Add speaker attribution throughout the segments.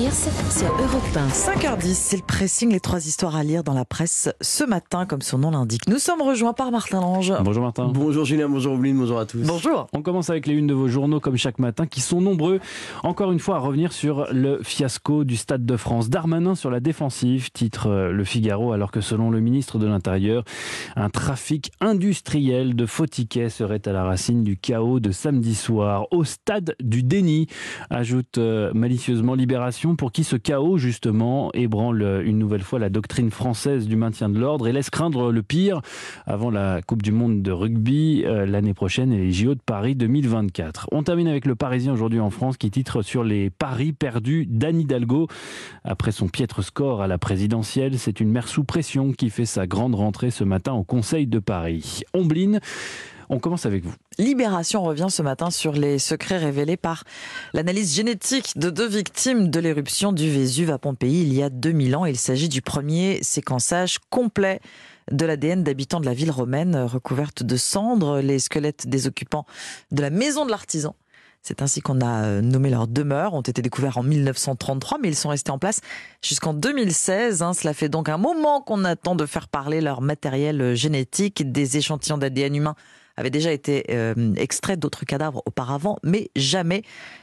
Speaker 1: Pierce sur Europe 1.
Speaker 2: 5h10, c'est le pressing, les trois histoires à lire dans la presse ce matin, comme son nom l'indique. Nous sommes rejoints par Martin Lange.
Speaker 3: Bonjour Martin.
Speaker 4: Bonjour Julien, bonjour Oblin, bonjour à tous.
Speaker 2: Bonjour.
Speaker 3: On commence avec les unes de vos journaux comme chaque matin qui sont nombreux. Encore une fois à revenir sur le fiasco du Stade de France. Darmanin sur la défensive, titre euh, Le Figaro, alors que selon le ministre de l'Intérieur, un trafic industriel de faux tickets serait à la racine du chaos de samedi soir. Au stade du déni, ajoute euh, malicieusement Libération, pour qui ce chaos justement ébranle une nouvelle fois la doctrine française du maintien de l'ordre et laisse craindre le pire avant la Coupe du Monde de rugby euh, l'année prochaine et les JO de Paris 2024. On termine avec le Parisien aujourd'hui en France qui titre sur les paris perdus d'Anne Hidalgo. Après son piètre score à la présidentielle, c'est une mère sous pression qui fait sa grande rentrée ce matin au Conseil de Paris. Ombline, on commence avec vous.
Speaker 2: Libération revient ce matin sur les secrets révélés par l'analyse génétique de deux victimes de l'éruption du Vésuve à Pompéi il y a 2000 ans. Il s'agit du premier séquençage complet de l'ADN d'habitants de la ville romaine recouverte de cendres, les squelettes des occupants de la maison de l'artisan. C'est ainsi qu'on a nommé leurs demeures, ont été découverts en 1933, mais ils sont restés en place jusqu'en 2016. Hein. Cela fait donc un moment qu'on attend de faire parler leur matériel génétique. Des échantillons d'ADN humain avaient déjà été euh, extraits d'autres cadavres auparavant, mais jamais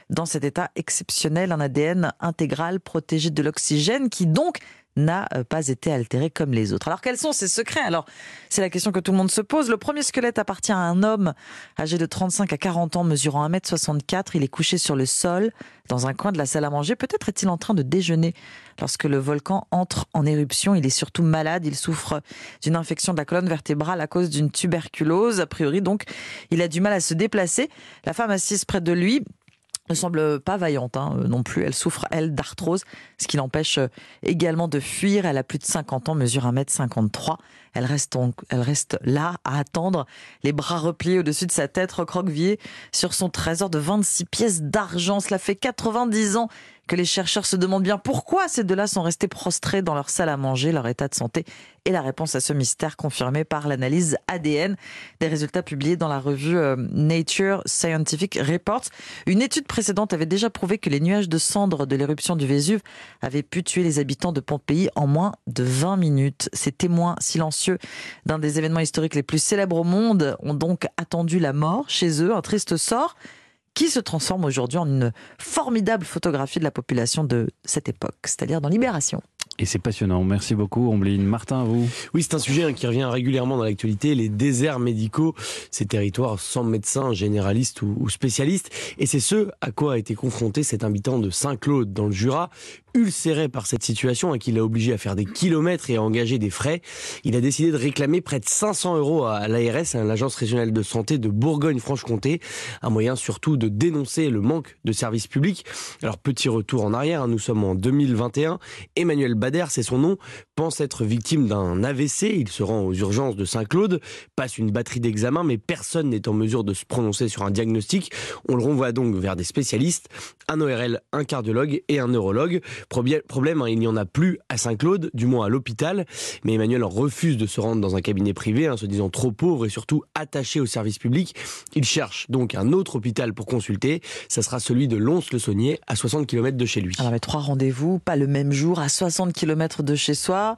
Speaker 2: dans cet état exceptionnel, un ADN intégral protégé de l'oxygène qui donc n'a pas été altéré comme les autres. Alors quels sont ces secrets? Alors c'est la question que tout le monde se pose. Le premier squelette appartient à un homme âgé de 35 à 40 ans, mesurant 1m64. Il est couché sur le sol dans un coin de la salle à manger. Peut-être est-il en train de déjeuner lorsque le volcan entre en éruption. Il est surtout malade. Il souffre d'une infection de la colonne vertébrale à cause d'une tuberculose. A priori donc, il a du mal à se déplacer. La femme assise près de lui ne semble pas vaillante hein, non plus. Elle souffre, elle, d'arthrose, ce qui l'empêche également de fuir. Elle a plus de 50 ans, mesure 1m53. Elle reste, elle reste là à attendre, les bras repliés au-dessus de sa tête, recroquevillée sur son trésor de 26 pièces d'argent. Cela fait 90 ans que les chercheurs se demandent bien pourquoi ces deux-là sont restés prostrés dans leur salle à manger, leur état de santé et la réponse à ce mystère confirmée par l'analyse ADN des résultats publiés dans la revue Nature Scientific Reports. Une étude précédente avait déjà prouvé que les nuages de cendres de l'éruption du Vésuve avaient pu tuer les habitants de Pompéi en moins de 20 minutes. Ces témoins silencieux d'un des événements historiques les plus célèbres au monde ont donc attendu la mort chez eux, un triste sort qui se transforme aujourd'hui en une formidable photographie de la population de cette époque, c'est-à-dire dans Libération.
Speaker 3: Et c'est passionnant. Merci beaucoup, Ombline. Martin, vous
Speaker 4: Oui, c'est un sujet qui revient régulièrement dans l'actualité, les déserts médicaux, ces territoires sans médecins généralistes ou spécialistes. Et c'est ce à quoi a été confronté cet habitant de Saint-Claude dans le Jura, ulcéré par cette situation et qui l'a obligé à faire des kilomètres et à engager des frais. Il a décidé de réclamer près de 500 euros à l'ARS, à l'Agence régionale de santé de Bourgogne-Franche-Comté. Un moyen surtout de dénoncer le manque de services publics. Alors, petit retour en arrière, hein, nous sommes en 2021. Emmanuel Bader, c'est son nom, pense être victime d'un AVC. Il se rend aux urgences de Saint-Claude, passe une batterie d'examens, mais personne n'est en mesure de se prononcer sur un diagnostic. On le renvoie donc vers des spécialistes, un ORL, un cardiologue et un neurologue. Problème, hein, il n'y en a plus à Saint-Claude, du moins à l'hôpital. Mais Emmanuel refuse de se rendre dans un cabinet privé, hein, se disant trop pauvre et surtout attaché au service public. Il cherche donc un autre hôpital pour consulter. Ça sera celui de Lons-le-Saunier, à 60 km de chez lui.
Speaker 2: Alors, mais trois rendez-vous, pas le même jour, à 60 km de chez soi.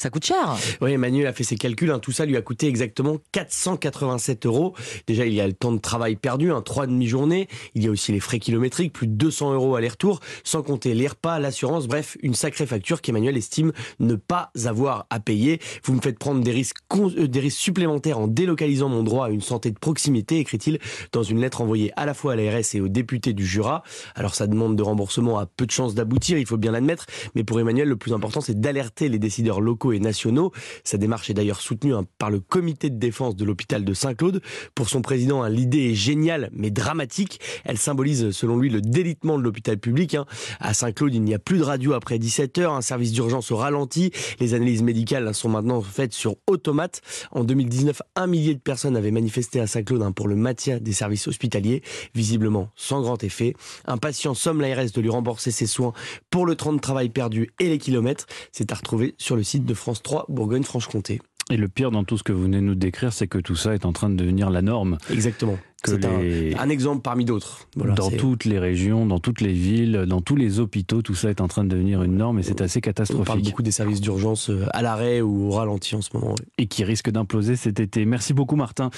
Speaker 2: Ça coûte cher.
Speaker 4: Oui, Emmanuel a fait ses calculs. Hein. Tout ça lui a coûté exactement 487 euros. Déjà, il y a le temps de travail perdu, hein, trois demi-journées. Il y a aussi les frais kilométriques, plus de 200 euros aller-retour, sans compter les repas, l'assurance. Bref, une sacrée facture qu'Emmanuel estime ne pas avoir à payer. Vous me faites prendre des risques, euh, des risques supplémentaires en délocalisant mon droit à une santé de proximité, écrit-il dans une lettre envoyée à la fois à l'ARS et aux députés du Jura. Alors, sa demande de remboursement a peu de chances d'aboutir, il faut bien l'admettre. Mais pour Emmanuel, le plus important, c'est d'alerter les décideurs locaux et nationaux. Sa démarche est d'ailleurs soutenue hein, par le comité de défense de l'hôpital de Saint-Claude. Pour son président, hein, l'idée est géniale mais dramatique. Elle symbolise selon lui le délitement de l'hôpital public. Hein. À Saint-Claude, il n'y a plus de radio après 17 heures, un service d'urgence au ralenti. Les analyses médicales sont maintenant faites sur automate. En 2019, un millier de personnes avaient manifesté à Saint-Claude pour le maintien des services hospitaliers, visiblement sans grand effet. Un patient somme l'ARS de lui rembourser ses soins pour le temps de travail perdu et les kilomètres. C'est à retrouver sur le site de France 3 Bourgogne-Franche-Comté.
Speaker 3: Et le pire dans tout ce que vous venez de nous décrire, c'est que tout ça est en train de devenir la norme.
Speaker 4: Exactement.
Speaker 3: Que les...
Speaker 4: un, un exemple parmi d'autres. Voilà,
Speaker 3: dans toutes les régions, dans toutes les villes, dans tous les hôpitaux, tout ça est en train de devenir une norme et c'est assez
Speaker 4: On parle
Speaker 3: catastrophique.
Speaker 4: beaucoup des services d'urgence euh, à l'arrêt ou au ralenti en ce moment.
Speaker 3: et qui risque d'imploser cet été. Merci beaucoup Martin.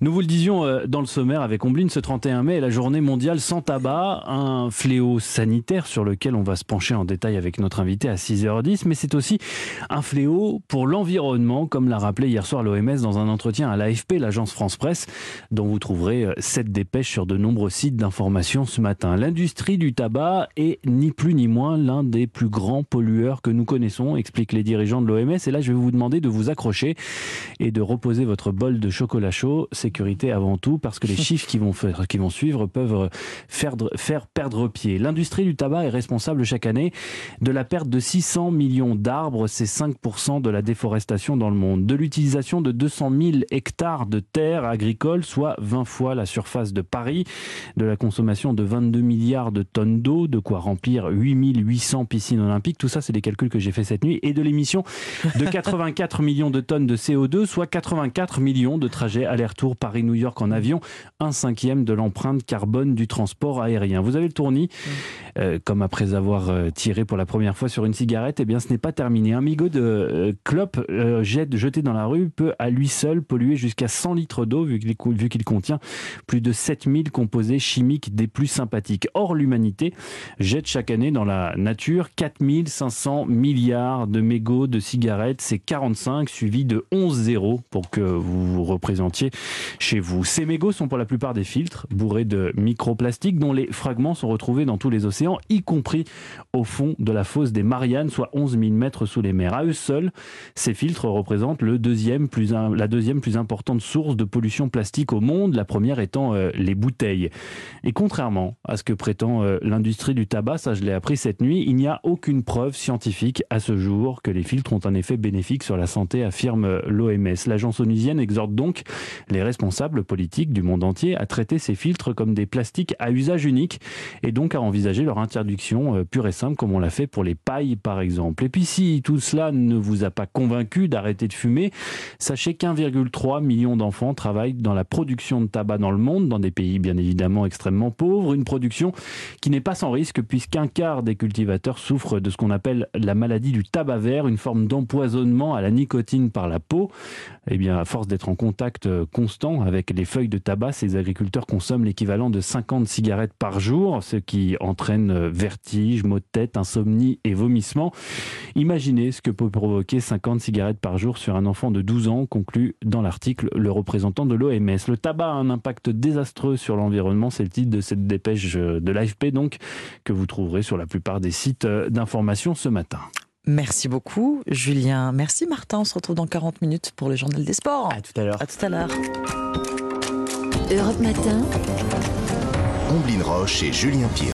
Speaker 3: Nous vous le disions euh, dans le sommaire avec Ombline, ce 31 mai est la journée mondiale sans tabac, un fléau sanitaire sur lequel on va se pencher en détail avec notre invité à 6h10, mais c'est aussi un fléau pour l'environnement, comme l'a rappelé hier soir l'OMS dans un entretien à l'AFP, l'agence France Presse, dont vous trouverez euh, cette dépêche sur de nombreux sites d'information ce matin. L'industrie du tabac est ni plus ni moins l'un des plus grands pollueurs que nous connaissons, expliquent les dirigeants de l'OMS. Et là, je vais vous demander de vous accrocher et de reposer votre bol de chocolat chaud. Sécurité avant tout, parce que les chiffres qui vont, faire, qui vont suivre peuvent faire, faire perdre pied. L'industrie du tabac est responsable chaque année de la perte de 600 millions d'arbres, c'est 5% de la déforestation dans le monde, de l'utilisation de 200 000 hectares de terres agricoles, soit 20 fois la surface de Paris, de la consommation de 22 milliards de tonnes d'eau, de quoi remplir 8800 piscines olympiques, tout ça c'est des calculs que j'ai fait cette nuit, et de l'émission de 84 millions de tonnes de CO2, soit 84 millions de trajets aller-retour Paris-New York en avion, un cinquième de l'empreinte carbone du transport aérien. Vous avez le tournis, euh, comme après avoir euh, tiré pour la première fois sur une cigarette, eh bien ce n'est pas terminé. Un migot de euh, clope euh, jeté dans la rue peut à lui seul polluer jusqu'à 100 litres d'eau vu qu'il vu qu'il contient plus de 7000 composés chimiques des plus sympathiques. Or, l'humanité jette chaque année dans la nature 4500 milliards de mégots de cigarettes. C'est 45 suivi de 11 zéros pour que vous vous représentiez chez vous. Ces mégots sont pour la plupart des filtres bourrés de microplastiques dont les fragments sont retrouvés dans tous les océans, y compris au fond de la fosse des Mariannes, soit 11 000 mètres sous les mers. À eux seuls, ces filtres représentent le deuxième plus la deuxième plus importante source de pollution plastique au monde, la première étant euh, les bouteilles. Et contrairement à ce que prétend euh, l'industrie du tabac, ça je l'ai appris cette nuit, il n'y a aucune preuve scientifique à ce jour que les filtres ont un effet bénéfique sur la santé, affirme euh, l'OMS. L'agence onusienne exhorte donc les responsables politiques du monde entier à traiter ces filtres comme des plastiques à usage unique et donc à envisager leur interdiction pure et simple comme on l'a fait pour les pailles par exemple. Et puis si tout cela ne vous a pas convaincu d'arrêter de fumer, sachez qu'1,3 million d'enfants travaillent dans la production de tabac dans le monde, dans des pays bien évidemment extrêmement pauvres, une production qui n'est pas sans risque puisqu'un quart des cultivateurs souffrent de ce qu'on appelle la maladie du tabac vert, une forme d'empoisonnement à la nicotine par la peau. Eh bien, à force d'être en contact euh, constant avec les feuilles de tabac, ces agriculteurs consomment l'équivalent de 50 cigarettes par jour, ce qui entraîne euh, vertige, maux de tête, insomnie et vomissements. Imaginez ce que peut provoquer 50 cigarettes par jour sur un enfant de 12 ans, conclut dans l'article le représentant de l'OMS. Le tabac a un impact désastreux sur l'environnement, c'est le titre de cette dépêche euh, de l'AFP donc, que vous trouverez sur la plupart des sites euh, d'information ce matin.
Speaker 2: Merci beaucoup, Julien. Merci, Martin. On se retrouve dans 40 minutes pour le journal des sports.
Speaker 4: À tout à l'heure.
Speaker 2: À tout à l'heure.
Speaker 1: Europe Matin.
Speaker 5: Omblin Roche et Julien Pierre.